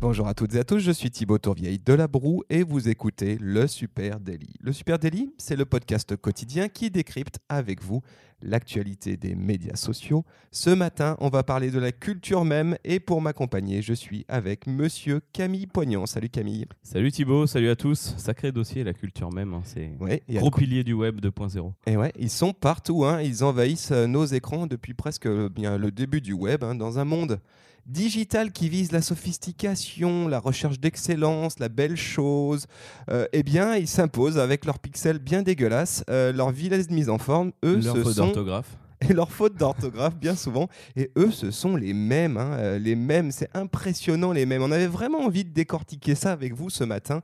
Bonjour à toutes et à tous, je suis Thibaut Tourvieille de La Broue et vous écoutez le Super Daily. Le Super Daily, c'est le podcast quotidien qui décrypte avec vous l'actualité des médias sociaux. Ce matin, on va parler de la culture même et pour m'accompagner, je suis avec monsieur Camille Poignant. Salut Camille. Salut Thibaut, salut à tous. Sacré dossier la culture même, hein, c'est Ouais, gros pilier du web 2.0. Et ouais, ils sont partout, hein, ils envahissent euh, nos écrans depuis presque euh, bien le début du web, hein, dans un monde digital qui vise la sophistication, la recherche d'excellence, la belle chose. euh, eh bien, ils s'imposent avec leurs pixels bien dégueulasses, euh, leur vilaine mise en forme. Eux, Leur ce faute sont d'orthographe. et leurs fautes d'orthographe bien souvent. Et eux, ce sont les mêmes, hein, euh, les mêmes. C'est impressionnant les mêmes. On avait vraiment envie de décortiquer ça avec vous ce matin,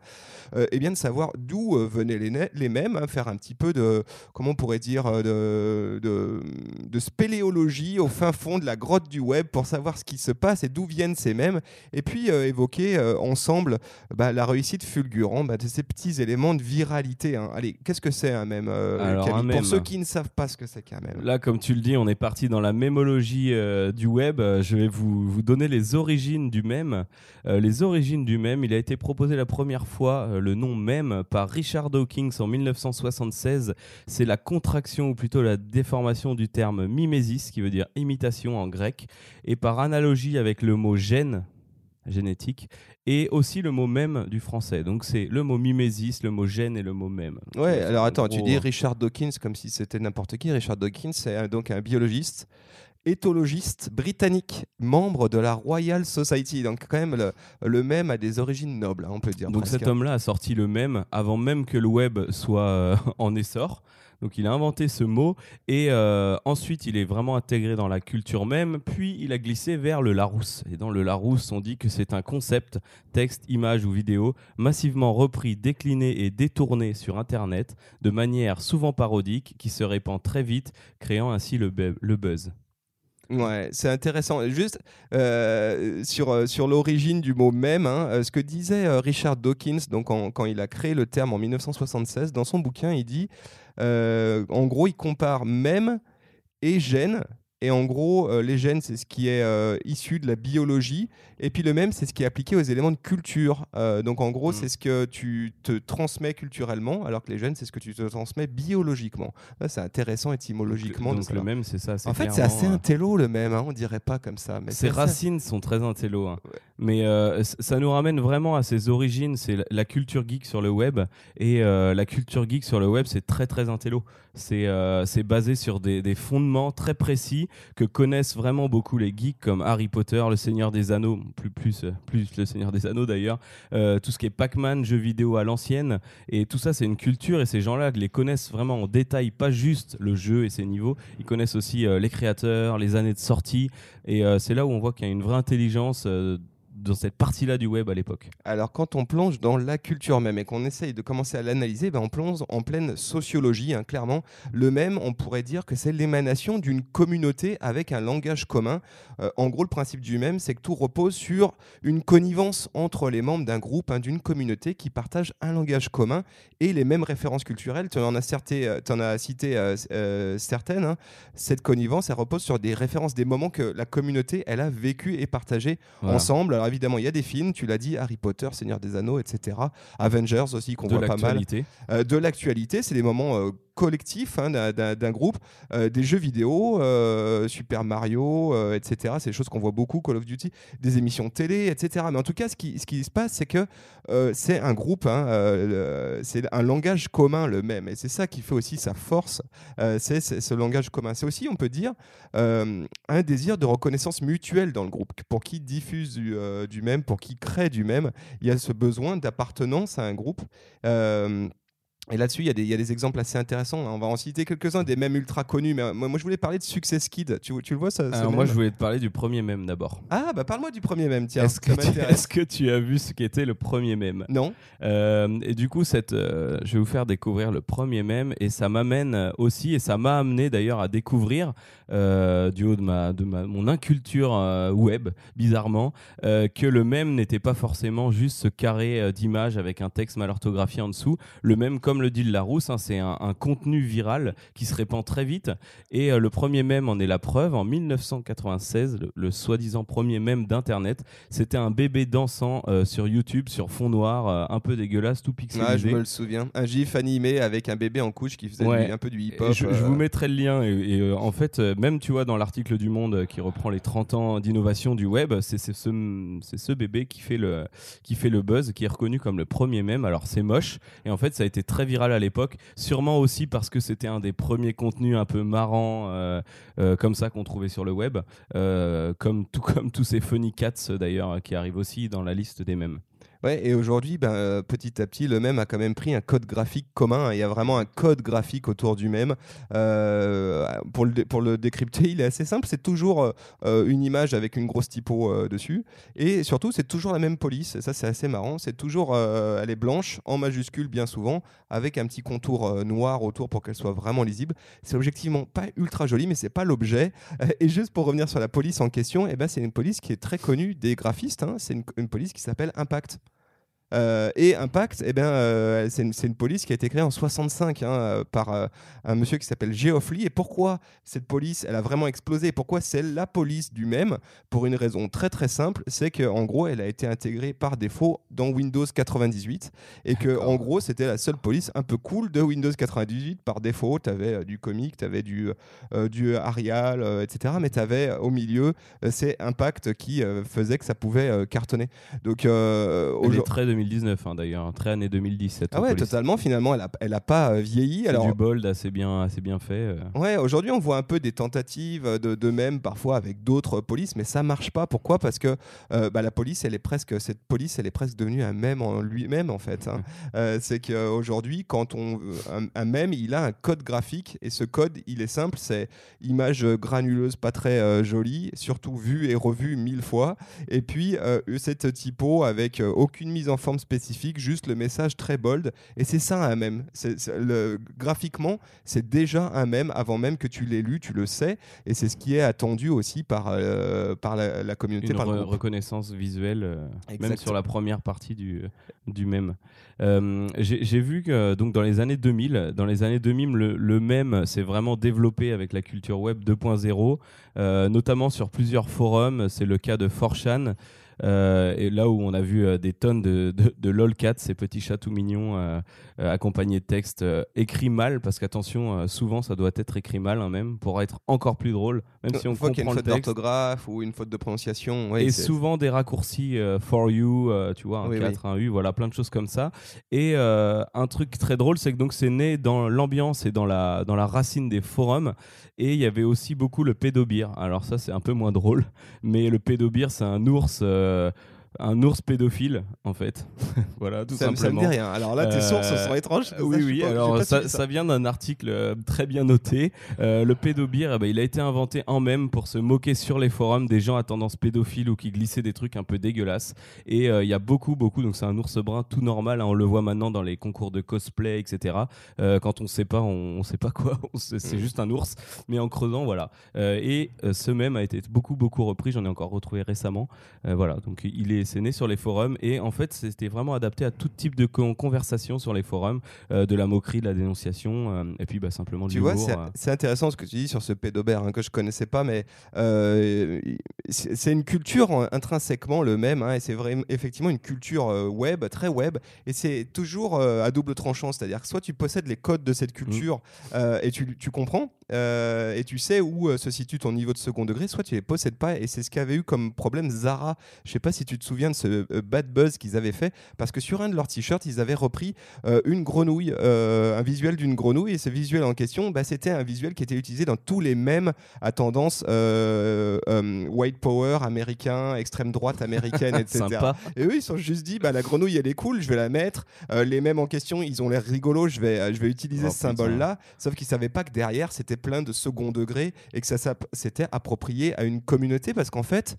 euh, et bien de savoir d'où euh, venaient les, les mêmes, hein, faire un petit peu de, comment on pourrait dire, euh, de, de, de spéléologie au fin fond de la grotte du web pour savoir ce qui se passe et d'où viennent ces mêmes, et puis euh, évoquer euh, ensemble bah, la réussite fulgurante bah, de ces petits éléments de viralité. hein. Allez, qu'est-ce que c'est un mème, Alors, Pour ceux qui ne savent pas ce que c'est qu'un mème? Là, comme tu le dis, on est parti dans la mémologie euh, du web. Euh, Je vais vous, donner les origines du mème. Euh, les origines du mème, il a été proposé la première fois, le nom mème, par Richard Dawkins en 1976. C'est la contraction, ou plutôt la déformation du terme mimésis, qui veut dire imitation en grec, et par analogie avec le mot gène, génétique, et aussi le mot même du français. Donc c'est le mot mimésis, le mot gène et le mot même. Ouais, alors En attends, tu dis Richard Dawkins comme si c'était n'importe qui. Richard Dawkins, c'est donc un biologiste, éthologiste britannique, membre de la Royal Society. Donc quand même, le, le même a des origines nobles, hein, on peut dire. Donc presque. cet homme-là a sorti le même avant même que le web soit euh, en essor. Donc il a inventé ce mot et euh, ensuite il est vraiment intégré dans la culture même, puis il a glissé vers le Larousse. Et dans le Larousse, on dit que c'est un concept, texte, image ou vidéo, massivement repris, décliné et détourné sur Internet de manière souvent parodique qui se répand très vite, créant ainsi le, bu- le buzz. Ouais, c'est intéressant. Juste euh, sur, euh, sur l'origine du mot même, hein, ce que disait Richard Dawkins donc quand il a créé le terme en 1976, dans son bouquin, il dit, en gros, il compare même et gène. Et en gros, euh, les gènes, c'est ce qui est euh, issu de la biologie. Et puis le même, c'est ce qui est appliqué aux éléments de culture. Euh, donc en gros, Mm. c'est ce que tu te transmets culturellement, alors que les gènes, c'est ce que tu te transmets biologiquement. C'est intéressant étymologiquement. de Donc le même, c'est ça. En fait, c'est assez intello le même, hein, on dirait pas comme ça. Mais Ses assez- racines sont très intello, hein. Ouais. mais ça nous ramène vraiment à ses origines. C'est la- culture geek sur le web et la culture geek sur le web, c'est très très intello. C'est euh, c'est basé sur des, des fondements très précis que connaissent vraiment beaucoup les geeks comme Harry Potter, Le Seigneur des Anneaux, plus plus plus Le Seigneur des Anneaux d'ailleurs, euh, tout ce qui est Pac-Man, jeux vidéo à l'ancienne. Et tout ça c'est une culture et ces gens-là les connaissent vraiment en détail, pas juste le jeu et ses niveaux, ils connaissent aussi euh, les créateurs, les années de sortie. Et c'est là où on voit qu'il y a une vraie intelligence dans cette partie-là du web à l'époque. Alors quand on plonge dans la culture même et qu'on essaye de commencer à l'analyser, ben, on plonge en pleine sociologie. hein, clairement, le même, on pourrait dire que c'est l'émanation d'une communauté avec un langage commun. Euh, en gros, le principe du même, c'est que tout repose sur une connivence entre les membres d'un groupe, hein, d'une communauté qui partagent un langage commun et les mêmes références culturelles. Tu en as, certé- euh, as cité euh, euh, certaines. hein. Cette connivence, elle repose sur des références, des moments que la communauté, elle a vécu et partagé Voilà. ensemble. Alors évidemment, il y a des films, tu l'as dit, Harry Potter, Seigneur des Anneaux, etc. Avengers aussi, qu'on voit pas mal. Euh, de l'actualité, c'est des moments collectifs hein, d'un- groupe, Euh, des jeux vidéo, euh, Super Mario, euh, etc. C'est des choses qu'on voit beaucoup, Call of Duty, des émissions télé, etc. Mais en tout cas, ce qui, se passe, c'est que c'est un groupe, hein, c'est un langage commun le même. Et c'est ça qui fait aussi sa force, c'est ce langage commun. C'est aussi, on peut dire, un désir de reconnaissance mutuelle dans le groupe. Pour qui diffuse du, du même, pour qui crée du même, il y a ce besoin d'appartenance à un groupe. Et là-dessus, il y, a des- il y a des exemples assez intéressants. On va en citer quelques-uns, des mêmes ultra connus. Mais euh, moi, moi, je voulais parler de Success Kid. Tu, tu le vois, ça Alors moi, mème je voulais te parler du premier mème d'abord. Ah, bah parle-moi du premier même, tiens. Est-ce que, est-ce que tu as vu ce qu'était le premier mème? Non Euh, et du coup, cette, euh, je vais vous faire découvrir le premier mème et ça m'amène aussi et ça m'a amené d'ailleurs à découvrir euh, du haut de ma, de ma mon inculture web, bizarrement, que le mème n'était pas forcément juste ce carré d'image avec un texte mal orthographié en dessous. Le même, comme comme le dit le Larousse, hein, c'est un, contenu viral qui se répand très vite. Et le premier mème en est la preuve. En 1996, le, soi-disant premier mème d'Internet, c'était un bébé dansant sur YouTube sur fond noir, un peu dégueulasse, tout pixelisé. Ah, je me le souviens. Un gif animé avec un bébé en couche qui faisait un peu du hip-hop. Je, je, vous mettrai le lien. Et, en fait, même tu vois, dans l'article du Monde qui reprend les 30 ans d'innovation du web, c'est ce, ce bébé qui fait, le, qui fait le buzz, qui est reconnu comme le premier mème. Alors c'est moche, et en fait ça a été très viral à l'époque, sûrement aussi parce que c'était un des premiers contenus un peu marrants euh, euh, comme ça qu'on trouvait sur le web, euh, comme, tout comme tous ces funny cats d'ailleurs qui arrivent aussi dans la liste des mèmes. Et aujourd'hui, ben, euh, petit à petit, le même a quand même pris un code graphique commun. Il y a vraiment un code graphique autour du même. Euh, pour, le pour décrypter, il est assez simple. C'est toujours euh, une image avec une grosse typo dessus. Et surtout, c'est toujours la même police. Ça, c'est assez marrant. C'est toujours, elle est blanche, en majuscule bien souvent, avec un petit contour noir autour pour qu'elle soit vraiment lisible. C'est objectivement pas ultra joli, mais c'est pas l'objet. et juste pour revenir sur la police en question, eh ben, c'est une police qui est très connue des graphistes. Hein. C'est une police qui s'appelle Impact. Euh, et Impact, eh bien, euh, c'est une, police qui a été créée en 65 hein, euh, par un monsieur qui s'appelle Geoffrey. Et pourquoi cette police, elle a vraiment explosé? Pourquoi c'est la police du même? Pour une raison très très simple, c'est qu'en gros, elle a été intégrée par défaut dans Windows 98 et que en gros, c'était la seule police un peu cool de Windows 98 par défaut. Tu avais du comic, tu avais du, du Arial, etc. Mais tu avais au milieu, c'est Impact qui faisait que ça pouvait cartonner. Donc, aujourd'hui. Très 2019 hein, d'ailleurs, très année 2017. Ah ouais, totalement. Finalement, elle a, elle a pas euh, vieilli. Alors du bold assez bien, assez bien fait. Euh. Ouais, aujourd'hui, on voit un peu des tentatives de, de même parfois avec d'autres polices, mais ça marche pas. Pourquoi? Parce que euh, bah, la police, elle est presque cette police, elle est presque devenue un même en lui-même en fait. Hein. c'est qu'aujourd'hui, quand on un, un même, il a un code graphique et ce code, il est simple, c'est image granuleuse, pas très jolie, surtout vue et revue mille fois, et puis cette typo avec aucune mise en forme spécifique, juste le message très bold. Et c'est ça un même. le, graphiquement, c'est déjà un même avant même que tu l'aies lu, tu le sais. Et c'est ce qui est attendu aussi par, euh, par la, communauté. Une reconnaissance visuelle, euh, même sur la première partie du, du même. Euh, j'ai vu que donc dans les années 2000, dans les années 2000, le, le même s'est vraiment développé avec la culture web 2.0, notamment sur plusieurs forums. C'est le cas de 4chan. Euh, et là où on a vu euh, des tonnes de, de, de lolcats, ces petits chats tout mignons euh, accompagnés de textes écrits mal, parce qu'attention, souvent ça doit être écrit mal hein, même, pour être encore plus drôle, même si on comprend qu'il y a une faute d'orthographe ou une faute de prononciation. et souvent des raccourcis for you, tu vois, un 4, un U, voilà, plein de choses comme ça. Et un truc très drôle, c'est que donc c'est né dans l'ambiance et dans la, dans la racine des forums. Et il y avait aussi beaucoup le pédobir. Alors ça, c'est un peu moins drôle, mais le pédobir, c'est un ours euh, 呃 un ours pédophile, en fait. voilà, tout ça, simplement. Ça me dit rien. Alors là, tes sources sont étranges. oui, oui. alors ça, vient d'un article euh, très bien noté. Euh, le pédobir, eh ben, il a été inventé en même pour se moquer sur les forums des gens à tendance pédophile ou qui glissaient des trucs un peu dégueulasses. Et euh, il y a beaucoup, beaucoup. Donc c'est un ours brun tout normal. Hein, on le voit maintenant dans les concours de cosplay, etc. quand on sait pas, on, sait pas quoi. c'est mm. juste un ours. Mais en creusant, voilà. et ce même a été beaucoup, beaucoup repris. J'en ai encore retrouvé récemment. voilà. Donc il est c'est né sur les forums et en fait c'était vraiment adapté à tout type de conversation sur les forums, euh, de la moquerie, de la dénonciation euh, et puis bah, simplement du Tu vois, euh. c'est intéressant ce que tu dis sur ce pédobert hein, que je connaissais pas, mais c'est une culture intrinsèquement le même hein, et c'est effectivement une culture web, très web et c'est toujours à double tranchant, c'est-à-dire que soit tu possèdes les codes de cette mmh. culture et tu, tu comprends et tu sais où se situe ton niveau de second degré, soit tu les possèdes pas et c'est ce qu'avait eu comme problème Zara. Je sais pas si tu te souviens de ce euh, bad buzz qu'ils avaient fait parce que sur un de leurs t-shirts, ils avaient repris euh, une grenouille, euh, un visuel d'une grenouille et ce visuel en question, bah, c'était un visuel qui était utilisé dans tous les mêmes à tendance white power américain, extrême droite américaine, etc. Et eux, ils se sont juste dit, bah, la grenouille, elle est cool, je vais la mettre. les mêmes en question, ils ont l'air rigolos, je vais, je vais utiliser oh, ce symbole-là. Sauf qu'ils savaient pas que derrière, c'était plein de second degré et que ça s'était approprié à une communauté parce qu'en fait,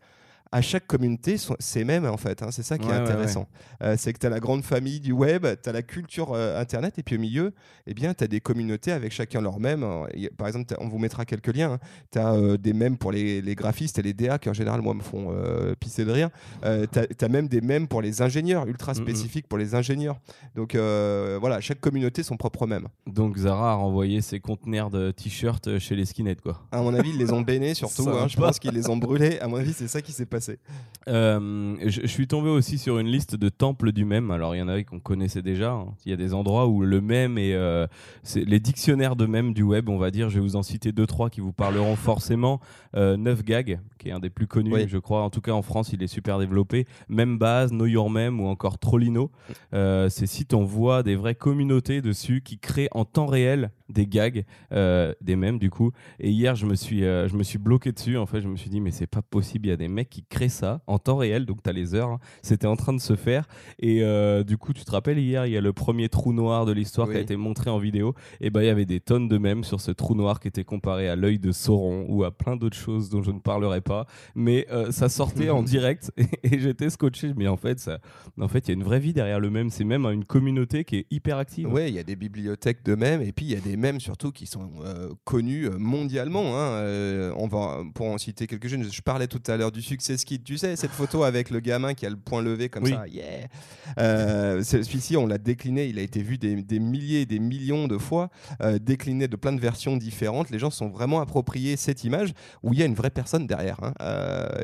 à chaque communauté sont- ces mêmes en fait. hein. C'est ça qui Ouais, est ouais, intéressant. Euh, c'est que tu as la grande famille du web, tu as la culture euh, internet et puis au milieu, eh bien, tu as des communautés avec chacun leur même. Euh, a- Par exemple, on vous mettra quelques liens. Tu as des mèmes pour les, les graphistes et les DA qui en général moi me font euh, pisser de rire. tu as, même des mèmes pour les ingénieurs, ultra Mhm. spécifiques pour les ingénieurs. Donc euh, voilà, chaque communauté son propre mème. Donc Zara a renvoyé ses conteneurs de t-shirts chez les skinheads quoi. À mon avis, ils les ont bénés surtout. Hein. je pense qu'ils les ont brûlés. À mon avis, c'est ça qui s'est passé. Euh, je, je suis tombé aussi sur une liste de temples du même. Alors il y en avait qu'on connaissait déjà. hein. Il y a des endroits où le même et euh, les dictionnaires de même du web, on va dire. Je vais vous en citer deux trois qui vous parleront forcément. Euh, 9gag, qui est un des plus connus, Oui. je crois. En tout cas en France, il est super développé. Même base, Know Your Meme ou encore Trollino. Euh, ces sites, on voit des vraies communautés dessus qui créent en temps réel des gags, euh, des mèmes du coup. Et hier, je me suis, euh, je me suis bloqué dessus. En fait, je me suis dit, mais c'est pas possible. Il y a des mecs qui créent ça en temps réel. Donc, tu as les heures. hein. C'était en train de se faire. Et euh, du coup, tu te rappelles, hier, il y a le premier trou noir de l'histoire qui a Oui. été montré en vidéo. Et ben, il y avait des tonnes de mèmes sur ce trou noir qui était comparé à l'œil de Sauron ou à plein d'autres choses dont je ne parlerai pas. Mais ça sortait en direct et, et j'étais scotché. Mais en fait, ça, en fait, il y a une vraie vie derrière le mème. C'est même une communauté qui est hyper active. Ouais, il y a des bibliothèques de mèmes et puis il y a des mèmes surtout qui sont euh, connus euh, mondialement. hein. Euh, on va pour en citer quelques-unes. Je parlais tout à l'heure du succès ski. Tu sais cette photo avec le gamin qui a le poing levé comme Oui. ça. Yeah. Euh, Celui-ci, on l'a décliné. Il a été vu des, des milliers, des millions de fois, décliné de plein de versions différentes. Les gens se sont vraiment appropriés cette image où il y a une vraie personne derrière, hein,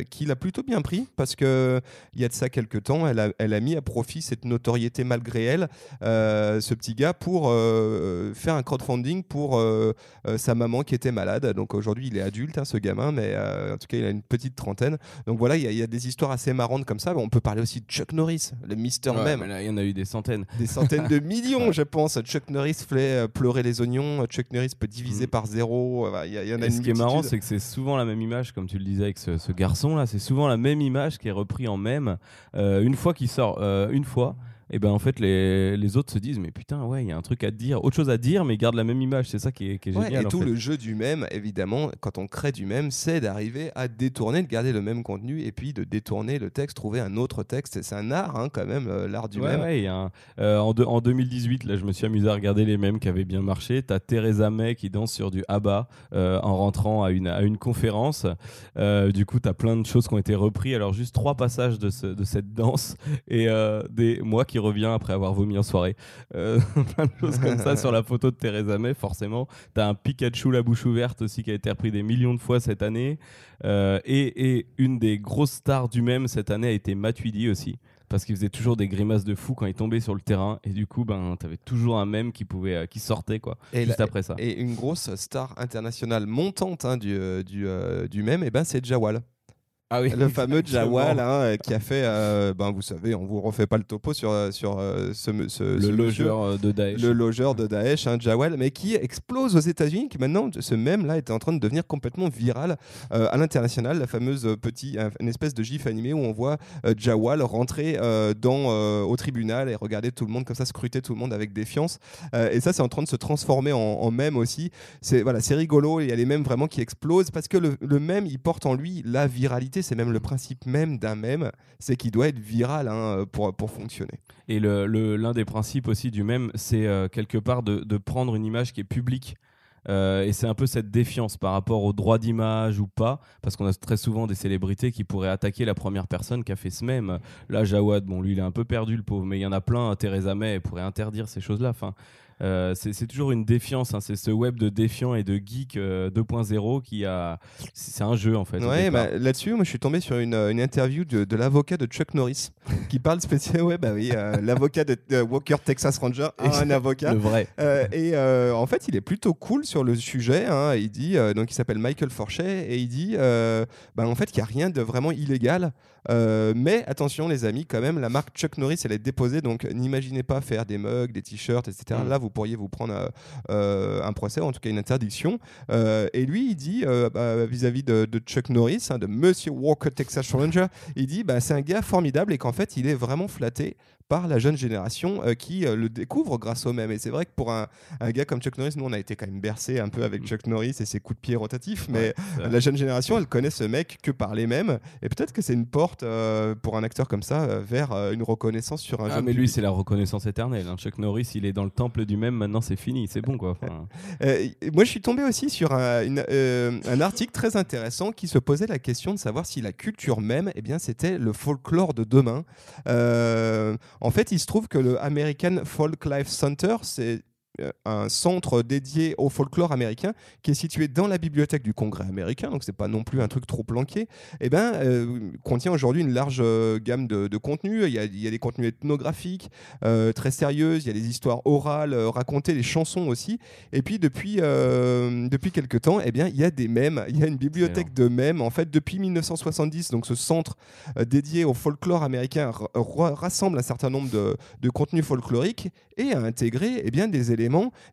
qui l'a plutôt bien pris parce que il y a de ça quelques temps, elle a, elle a mis à profit cette notoriété malgré elle ce petit gars pour faire un crowdfunding pour euh, euh, sa maman qui était malade. Donc aujourd'hui, il est adulte, hein, ce gamin, mais euh, en tout cas, il a une petite trentaine. Donc voilà, il y, a- il y a des histoires assez marrantes comme ça. On peut parler aussi de Chuck Norris, le Mister Ouais, même. il y en a eu des centaines. Des centaines de millions, je pense. Chuck Norris fait pleurer les oignons. Chuck Norris peut diviser Mhm. par zéro. Il y, a- il y en a Et une ce qui est marrant, c'est que c'est souvent la même image, comme tu le disais avec ce, ce garçon-là, c'est souvent la même image qui est reprise en même. Une fois qu'il sort, une fois, et ben en fait, les, les autres se disent Mais putain, ouais, il y a un truc à dire, autre chose à dire, mais ils gardent la même image. C'est ça qui est, qui est Ouais, génial. et en tout fait. le jeu du même, évidemment, quand on crée du même, c'est d'arriver à détourner, de garder le même contenu et puis de détourner le texte, trouver un autre texte. C'est un art, hein, quand même, euh, l'art du Ouais, même. ouais, un- euh, en, deux- en 2018, là, je me suis amusé à regarder les mêmes qui avaient bien marché. T'as Theresa May qui danse sur du ABBA euh, en rentrant à une, à une conférence. Euh, du coup, t'as plein de choses qui ont été reprises. Alors, juste trois passages de, ce- de cette danse et des, moi qui reviens après avoir vomi en soirée. Euh, plein de choses comme ça sur la photo de Theresa May, forcément. T'as un Pikachu la bouche ouverte aussi qui a été repris des millions de fois cette année. Euh, et, et une des grosses stars du même cette année a été Matuidi aussi parce qu'il faisait toujours des grimaces de fou quand il tombait sur le terrain et du coup ben t'avais toujours un mème qui pouvait euh, qui sortait quoi Et juste la- après ça Et une grosse star internationale montante hein, du, euh, du, du même, et ben, c'est Jawal. Ah oui Le fameux Exactement. Jawal hein, euh, qui a fait, euh, ben, vous savez, on vous refait pas le topo sur, euh, sur euh, ce, le logeur de Daesh le logeur de Daesh, hein, Jawal, mais qui explose aux États-Unis, qui maintenant, ce même là, est en train de devenir complètement viral euh, à l'international. La fameuse petit, un- une espèce de gif animé où on voit Jawal rentrer dans, au tribunal et regarder tout le monde comme ça, scruter tout le monde avec défiance. Et ça, c'est en train de se transformer en, en mème aussi. C'est voilà, c'est rigolo. Il y a les mèmes vraiment qui explosent parce que le, le mème, il porte en lui la viralité. C'est même le principe même d'un mème, c'est qu'il doit être viral hein, pour, pour fonctionner. et le- le- l'un des principes aussi du même c'est euh, quelque part de, de prendre une image qui est publique Euh, et c'est un peu cette défiance par rapport au droit d'image ou pas, parce qu'on a très souvent des célébrités qui pourraient attaquer la première personne qui a fait ce même. Là, Jawad, bon, lui, il est un peu perdu, le pauvre, mais il y en a plein. Theresa May pourrait interdire ces choses-là. Enfin, euh, c'est toujours une défiance. hein. C'est ce web de défiant et de geek euh, 2.0 qui a. C'est un jeu en fait. Ouais, bah, là-dessus, moi je suis tombé sur une, euh, une interview de, de l'avocat de Chuck Norris qui parle spécialement. Ouais, bah oui, euh, l'avocat de, Walker Texas Ranger, un avocat. Le vrai. Euh, et euh, en fait, il est plutôt cool sur le sujet. hein. Il dit, euh, donc il s'appelle Michael Forchet, et il dit, euh, bah, en fait, qu'il n'y a rien de vraiment illégal Euh, mais attention les amis, quand même, la marque Chuck Norris, elle est déposée, donc n'imaginez pas faire des mugs, des t-shirts, etc. Mm. Là, vous pourriez vous prendre euh, euh, un procès, ou en tout cas une interdiction. Euh, et lui, il dit, bah, vis-à-vis de, de Chuck Norris, hein, de Monsieur Walker Texas Ranger, il dit, bah, c'est un gars formidable et qu'en fait, il est vraiment flatté par la jeune génération euh, qui euh, le découvre grâce au même. Et c'est vrai que pour un, un gars comme Chuck Norris, nous, on a été quand même bercé un peu avec Mm. Chuck Norris et ses coups de pied rotatifs, mais Ouais, la jeune génération, elle connaît ce mec que par les mêmes. Et peut-être que c'est une porte euh, pour un acteur comme ça vers une reconnaissance sur un Ah, jeune mais lui, c'est la reconnaissance éternelle. hein. Chuck Norris, il est dans le temple du même, maintenant c'est fini, c'est bon quoi. Enfin, Euh, moi, je suis tombé aussi sur un, une- euh, un article très intéressant qui se posait la question de savoir si la culture même, eh bien, c'était le folklore de demain. Euh, en fait, il se trouve que le American Folk Life Center, c'est un centre dédié au folklore américain qui est situé dans la bibliothèque du Congrès américain, donc c'est pas non plus un truc trop planqué, et ben, euh, contient aujourd'hui une large euh, gamme de, de contenus. Il y, a, il y a des contenus ethnographiques euh, très sérieuses, il y a des histoires orales euh, racontées, des chansons aussi. Et puis depuis, euh, depuis quelques temps, eh bien, il y a des mèmes, il y a une bibliothèque de mèmes. En fait, depuis 1970, donc ce centre euh, dédié au folklore américain ra- ra- rassemble un certain nombre de, de contenus folkloriques et a intégré eh bien, des éléments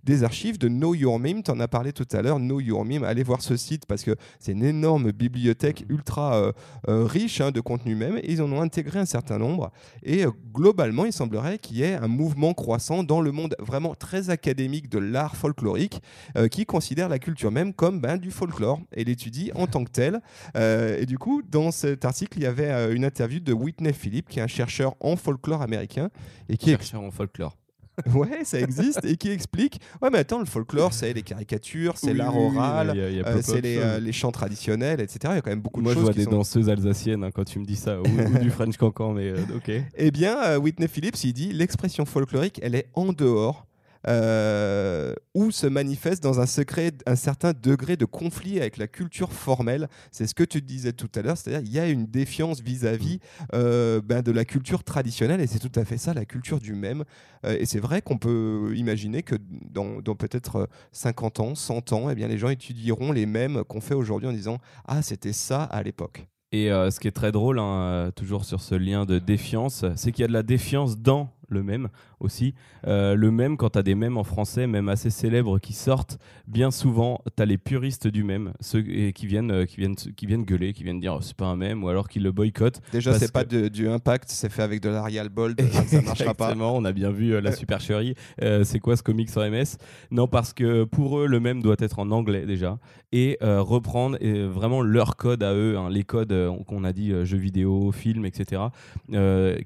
des archives de Know Your Meme. Tu en as parlé tout à l'heure, Know Your Meme. Allez voir ce site parce que c'est une énorme bibliothèque ultra euh, euh, riche hein, de contenu même. Et ils en ont intégré un certain nombre. Et euh, globalement, il semblerait qu'il y ait un mouvement croissant dans le monde vraiment très académique de l'art folklorique qui considère la culture même comme ben, du folklore et l'étudie en tant que tel. Et du coup, dans cet article, il y avait une interview de Whitney Phillips, qui est un chercheur en folklore américain et qui chercheur en folklore. ouais, ça existe et qui explique ouais, mais attends, le folklore, c'est les caricatures, c'est Oui, l'art oui, oui, oral. euh, c'est les, euh, les chants traditionnels, etc. Il y a quand même beaucoup Moi, de je choses vois qui des sont- danseuses alsaciennes hein, quand tu me dis ça, ou, ou du French cancan, mais euh, ok. Eh bien, Whitney Phillips, il dit l'expression folklorique, elle est en dehors. Euh, où se manifeste dans un secret un certain degré de conflit avec la culture formelle. C'est ce que tu disais tout à l'heure, c'est-à-dire il y a une défiance vis-à-vis euh, ben, de la culture traditionnelle et c'est tout à fait ça, la culture du même. Euh, et c'est vrai qu'on peut imaginer que dans, peut-être euh, 50 ans, 100 ans, eh bien, les gens étudieront les mêmes qu'on fait aujourd'hui en disant Ah, c'était ça à l'époque. Et euh, ce qui est très drôle, hein, euh, toujours sur ce lien de défiance, c'est qu'il y a de la défiance dans le même aussi. Euh, le même, quand tu as des mèmes en français, même assez célèbres, qui sortent, bien souvent, tu as les puristes du même, ceux et qui, viennent, euh, qui, viennent, qui viennent gueuler, qui viennent dire oh, c'est pas un même, ou alors qui le boycottent. Déjà, c'est pas que- de- du impact, c'est fait avec de l'Arial Bold, ça marchera pas. On a bien vu euh, la supercherie. Euh, c'est quoi ce comics en MS Non, parce que pour eux, le même doit être en anglais déjà et reprendre vraiment leur code à eux, hein, les codes qu'on a dit jeux vidéo, films, etc.,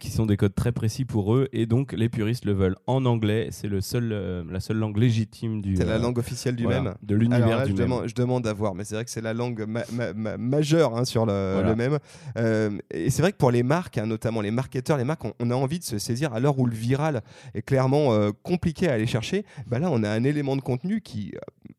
qui sont des codes très précis pour eux et donc les puristes le veulent en anglais. C'est le seul, euh, la seule langue légitime du. C'est la euh, langue officielle du voilà, même. de l'univers du je, même. demande, je demande à voir, mais c'est vrai que c'est la langue ma- ma- ma- majeure hein, sur le, Voilà. le même. Euh, et c'est vrai que pour les marques, hein, notamment les marketeurs, les marques, on, on a envie de se saisir à l'heure où le viral est clairement compliqué à aller chercher. Bah là, on a un élément de contenu qui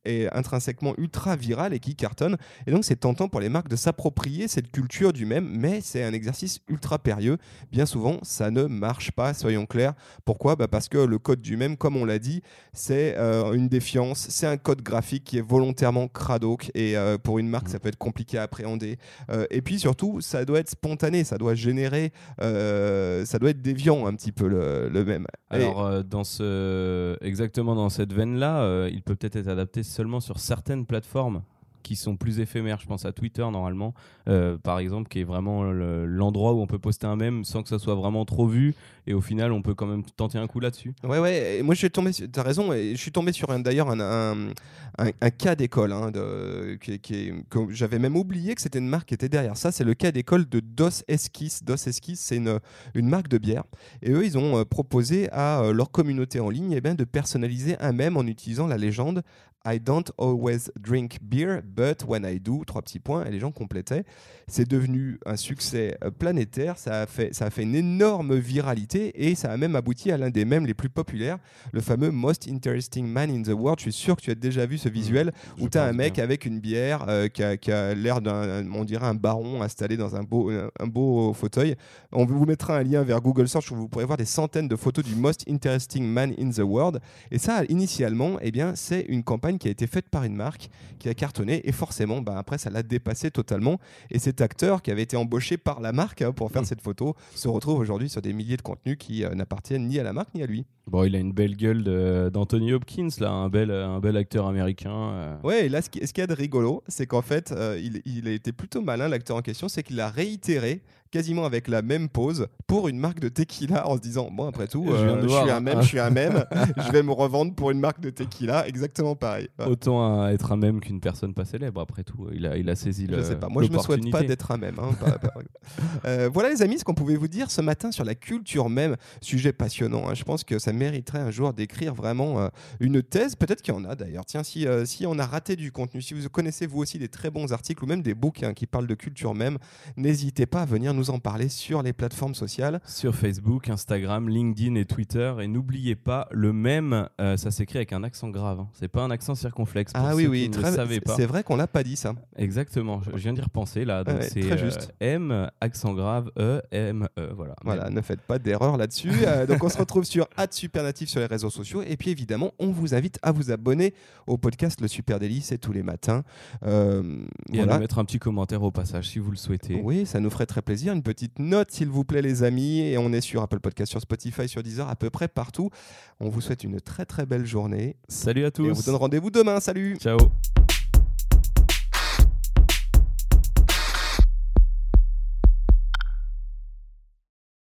est intrinsèquement ultra viral et qui cartonne. Et donc, c'est tentant pour les marques de s'approprier cette culture du même, mais c'est un exercice ultra périlleux. Bien souvent, ça ne marche pas, soyons clairs. Pourquoi? Bah Parce que le code du même, comme on l'a dit, c'est euh, une défiance, c'est un code graphique qui est volontairement cradoc et euh, pour une marque, Mhm. ça peut être compliqué à appréhender. Euh, et puis surtout, ça doit être spontané, ça doit générer, ça doit être déviant un petit peu le, le même. Alors, dans ce... exactement dans cette veine-là, il peut peut-être être adapté seulement sur certaines plateformes qui sont plus éphémères. Je pense à Twitter, normalement, euh, par exemple, qui est vraiment le- l'endroit où on peut poster un mème sans que ça soit vraiment trop vu. Et au final, on peut quand même tenter un coup là-dessus. Ouais, ouais, et moi je suis tombé, sur- t'as raison, et je suis tombé sur d'ailleurs un, un, cas d'école, hein, qui, qui que j'avais même oublié que c'était une marque qui était derrière ça, c'est le cas d'école de Dos Esquisse. Dos Esquisse, c'est une, marque de bière, et eux ils ont euh, proposé à euh, leur communauté en ligne eh ben, de personnaliser un mème en utilisant la légende I don't always drink beer, but when I do, trois petits points, et les gens complétaient. C'est devenu un succès euh, planétaire, ça a, fait, ça a fait une énorme viralité et ça a même abouti à l'un des mèmes les plus populaires, le fameux Most Interesting Man in the World. Je suis sûr que tu as déjà vu ce visuel où tu as un mec bien. avec une bière euh, qui a, qui a l'air d'un, on dirait un baron installé dans un beau, un beau fauteuil. On vous mettra un lien vers Google Search où vous pourrez voir des centaines de photos du Most Interesting Man in the World. Et ça, initialement, eh bien, c'est une campagne qui a été faite par une marque qui a cartonné et forcément, bah, après, ça l'a dépassé totalement. Et cet acteur qui avait été embauché par la marque hein, pour faire cette photo se retrouve aujourd'hui sur des milliers de contenus qui euh, n'appartiennent ni à la marque ni à lui. Bon, il a une belle gueule d'Anthony Hopkins, là, un bel, un bel acteur américain. euh. Ouais, et là, ce qu'il y a de rigolo, c'est qu'en fait, euh, il, il a été plutôt malin, l'acteur en question, c'est qu'il a réitéré quasiment avec la même pose pour une marque de tequila en se disant bon après tout Je euh, je, suis un hein. même je suis un même je vais me revendre pour une marque de tequila exactement pareil. Autant un- être un même qu'une personne pas célèbre, après tout. Il a, il a saisi le. Je sais pas, moi je me souhaite pas d'être un même. hein, pas- pas- Euh, voilà les amis, ce qu'on pouvait vous dire ce matin sur la culture même, sujet passionnant. hein. Je pense que ça mériterait un jour d'écrire vraiment euh, une thèse, peut-être qu'il y en a d'ailleurs. Tiens, si, euh, si on a raté du contenu, si vous connaissez vous aussi des très bons articles ou même des bouquins qui parlent de culture même, n'hésitez pas à venir nous en parler sur les plateformes sociales. Sur Facebook, Instagram, LinkedIn et Twitter. Et n'oubliez pas, le même, euh, ça s'écrit avec un accent grave. hein. C'est pas un accent circonflexe. Pour Ah oui, oui, c'est vrai qu'on l'a pas dit ça. Exactement, je je viens d'y repenser là. Donc Ouais, c'est très euh, juste. M, accent grave, E, M, E. Voilà. Voilà, ne faites pas d'erreur là-dessus. Euh, donc on se retrouve sur @supernatif sur les réseaux sociaux et puis évidemment, on vous invite à vous abonner au podcast Le Super Délice c'est tous les matins. Euh, Et à nous mettre un petit commentaire au passage si vous le souhaitez. Oui, ça nous ferait très plaisir. Une petite note, s'il vous plaît, les amis. Et on est sur Apple Podcast, sur Spotify, sur Deezer, à peu près partout. On vous souhaite une très très belle journée. Salut à Et on tous. vous donne rendez-vous demain. Salut Ciao.